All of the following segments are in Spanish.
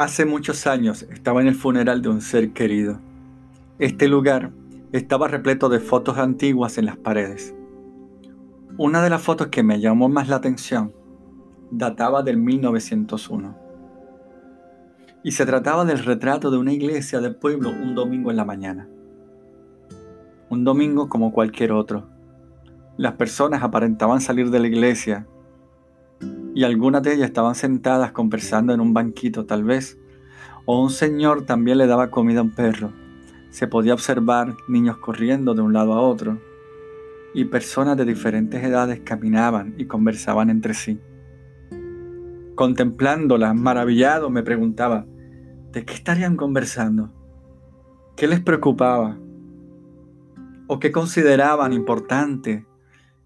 Hace muchos años estaba en el funeral de un ser querido. Este lugar estaba repleto de fotos antiguas en las paredes. Una de las fotos que me llamó más la atención databa del 1901 y se trataba del retrato de una iglesia del pueblo un domingo en la mañana. Un domingo como cualquier otro. Las personas aparentaban salir de la iglesia y algunas de ellas estaban sentadas conversando en un banquito tal vez, o un señor también le daba comida a un perro. Se podía observar niños corriendo de un lado a otro, y personas de diferentes edades caminaban y conversaban entre sí. Contemplándolas, maravillado, me preguntaba, ¿de qué estarían conversando? ¿Qué les preocupaba? ¿O qué consideraban importante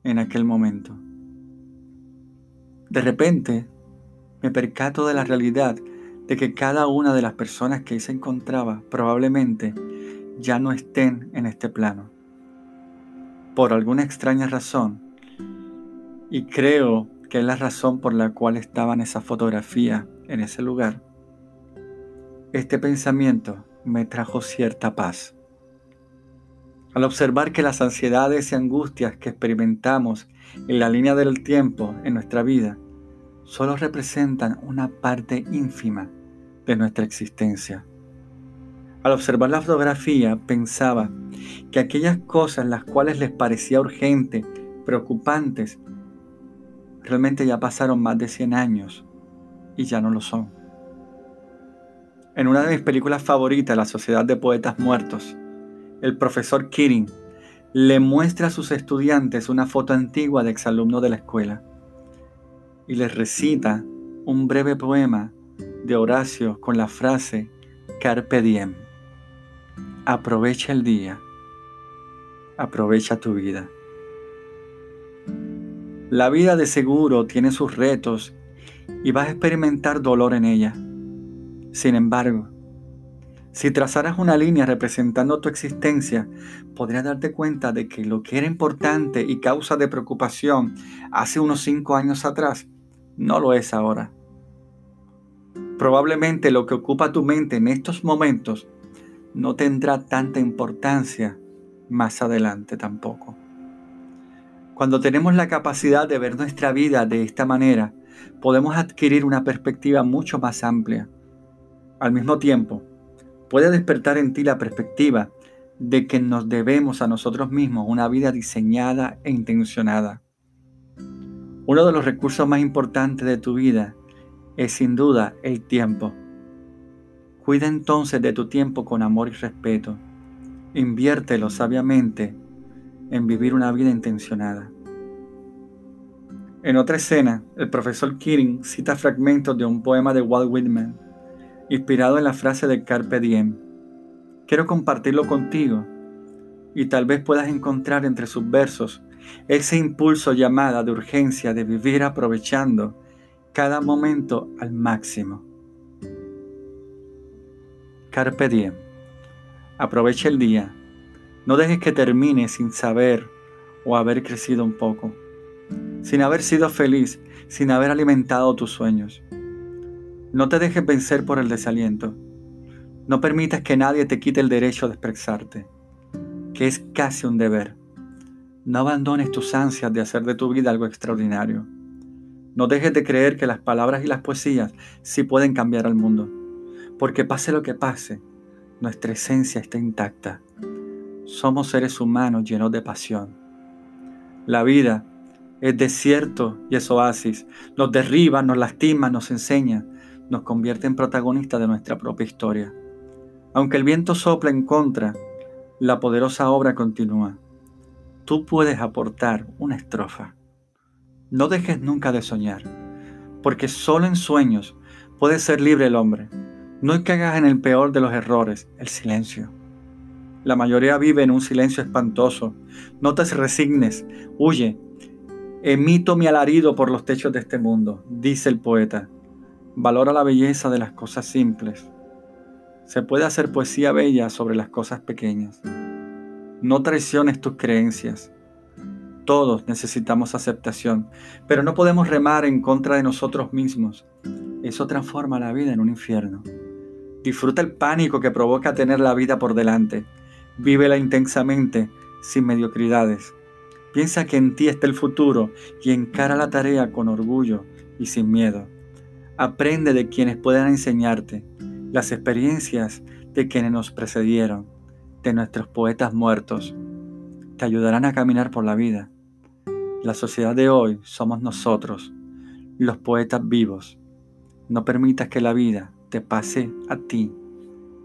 en aquel momento? De repente, me percato de la realidad de que cada una de las personas que ahí se encontraba probablemente ya no estén en este plano. Por alguna extraña razón. Y creo que es la razón por la cual estaban esas fotografías en ese lugar. Este pensamiento me trajo cierta paz. Al observar que las ansiedades y angustias que experimentamos en la línea del tiempo en nuestra vida solo representan una parte ínfima de nuestra existencia. Al observar la fotografía pensaba que aquellas cosas las cuales les parecía urgente, preocupantes, realmente ya pasaron más de 100 años y ya no lo son. En una de mis películas favoritas, La Sociedad de Poetas Muertos, el profesor Kirin le muestra a sus estudiantes una foto antigua de exalumno de la escuela y les recita un breve poema de Horacio con la frase Carpe diem. Aprovecha el día, aprovecha tu vida. La vida de seguro tiene sus retos y vas a experimentar dolor en ella. Sin embargo, si trazaras una línea representando tu existencia, podrías darte cuenta de que lo que era importante y causa de preocupación hace unos cinco años atrás no lo es ahora. Probablemente lo que ocupa tu mente en estos momentos no tendrá tanta importancia más adelante tampoco. Cuando tenemos la capacidad de ver nuestra vida de esta manera, podemos adquirir una perspectiva mucho más amplia. Al mismo tiempo, puede despertar en ti la perspectiva de que nos debemos a nosotros mismos una vida diseñada e intencionada. Uno de los recursos más importantes de tu vida es sin duda el tiempo. Cuida entonces de tu tiempo con amor y respeto. Inviértelo sabiamente en vivir una vida intencionada. En otra escena, el profesor Kirin cita fragmentos de un poema de Walt Whitman, inspirado en la frase de Carpe Diem. Quiero compartirlo contigo y tal vez puedas encontrar entre sus versos ese impulso llamada de urgencia de vivir aprovechando cada momento al máximo. Carpe diem. Aprovecha el día. No dejes que termine sin saber o haber crecido un poco, sin haber sido feliz, sin haber alimentado tus sueños. No te dejes vencer por el desaliento. No permitas que nadie te quite el derecho de expresarte, que es casi un deber. No abandones tus ansias de hacer de tu vida algo extraordinario. No dejes de creer que las palabras y las poesías sí pueden cambiar al mundo. Porque pase lo que pase, nuestra esencia está intacta. Somos seres humanos llenos de pasión. La vida es desierto y es oasis. Nos derriba, nos lastima, nos enseña, nos convierte en protagonistas de nuestra propia historia. Aunque el viento sopla en contra, la poderosa obra continúa tú puedes aportar una estrofa. No dejes nunca de soñar, porque solo en sueños puede ser libre el hombre. No caigas en el peor de los errores, el silencio. La mayoría vive en un silencio espantoso. No te resignes, huye. Emito mi alarido por los techos de este mundo, dice el poeta. Valora la belleza de las cosas simples. Se puede hacer poesía bella sobre las cosas pequeñas. No traiciones tus creencias. Todos necesitamos aceptación, pero no podemos remar en contra de nosotros mismos. Eso transforma la vida en un infierno. Disfruta el pánico que provoca tener la vida por delante. Vívela intensamente, sin mediocridades. Piensa que en ti está el futuro y encara la tarea con orgullo y sin miedo. Aprende de quienes puedan enseñarte, las experiencias de quienes nos precedieron, de nuestros poetas muertos. Te ayudarán a caminar por la vida. La sociedad de hoy somos nosotros, los poetas vivos. No permitas que la vida te pase a ti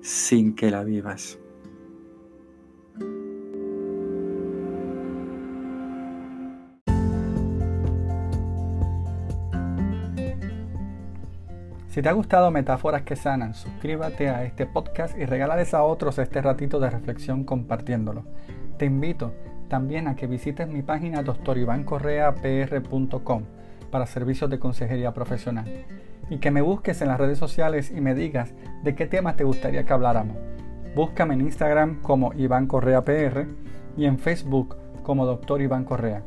sin que la vivas. Si te ha gustado Metáforas que Sanan, suscríbete a este podcast y regálales a otros este ratito de reflexión compartiéndolo. Te invito también a que visites mi página doctorivancorreapr.com para servicios de consejería profesional y que me busques en las redes sociales y me digas de qué temas te gustaría que habláramos. Búscame en Instagram como Iván Correa PR y en Facebook como Doctor Iván Correa.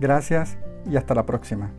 Gracias y hasta la próxima.